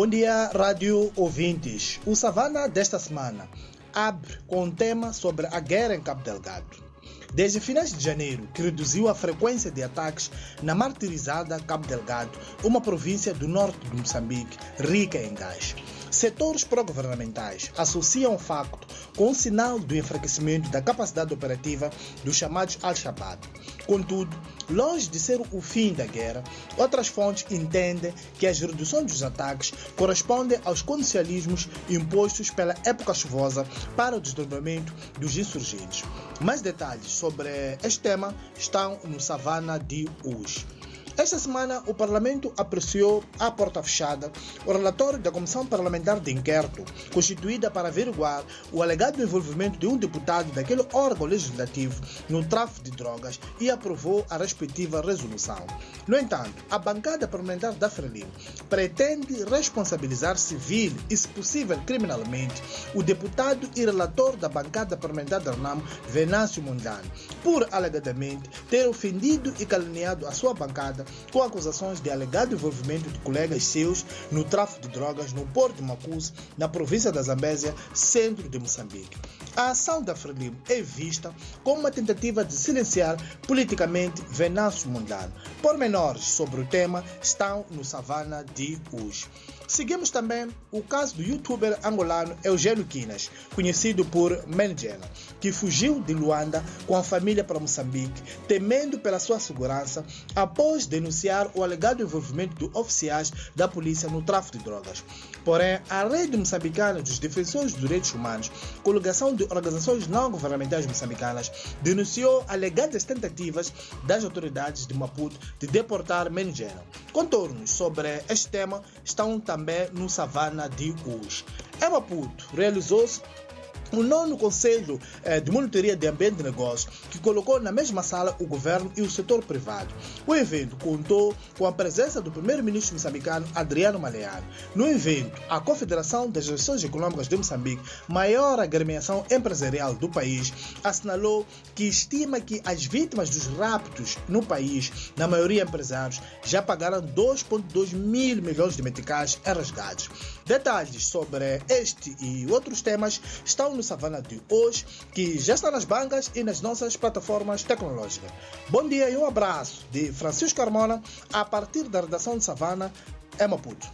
Bom dia, rádio ouvintes. O Savana desta semana abre com um tema sobre a guerra em Cabo Delgado. Desde finais de janeiro, que reduziu a frequência de ataques na martirizada Cabo Delgado, uma província do norte de Moçambique, rica em gás. Setores pró-governamentais associam o facto com sinal do enfraquecimento da capacidade operativa dos chamados Al-Shabaab. Contudo, longe de ser o fim da guerra, outras fontes entendem que as reduções dos ataques correspondem aos condicionalismos impostos pela época chuvosa para o desdobramento dos insurgentes. Mais detalhes sobre este tema estão no Savana de hoje. Esta semana, o Parlamento apreciou, à porta fechada, o relatório da Comissão Parlamentar de Inquérito, constituída para averiguar o alegado envolvimento de um deputado daquele órgão legislativo no tráfico de drogas e aprovou a respectiva resolução. No entanto, a bancada parlamentar da Frelimo pretende responsabilizar civil e, se possível, criminalmente o deputado e relator da bancada parlamentar da RNAM, Venâncio Mondlane, por alegadamente ter ofendido e caluniado a sua bancada com acusações de alegado envolvimento de colegas seus no tráfico de drogas no Porto de Macuso, na província da Zambésia, centro de Moçambique. A ação da Frelimo é vista como uma tentativa de silenciar politicamente Venâncio Mundano. Pormenores sobre o tema estão no Savana de hoje. Seguimos também o caso do youtuber angolano Eugênio Quinas, conhecido por Menjela, que fugiu de Luanda com a família para Moçambique, temendo pela sua segurança após denunciar o alegado envolvimento de oficiais da polícia no tráfico de drogas. Porém, a rede moçambicana dos defensores dos direitos humanos, coligação de organizações não governamentais moçambicanas, denunciou alegadas tentativas das autoridades de Maputo de deportar Menjela. Contornos sobre este tema estão também no Savana de hoje. Em Maputo, realizou-se o nono Conselho de Monitoria de Ambiente de Negócios, que colocou na mesma sala o governo e o setor privado. O evento contou com a presença do primeiro-ministro moçambicano Adriano Maleano. No evento, a Confederação das Gestões Econômicas de Moçambique, maior agremiação empresarial do país, assinalou que estima que as vítimas dos raptos no país, na maioria empresários, já pagaram 2,2 mil milhões de meticais em resgates. Detalhes sobre este e outros temas estão no Savana de hoje, que já está nas bancas e nas nossas plataformas tecnológicas. Bom dia e um abraço de Francisco Carmona, a partir da redação de Savana, em Maputo.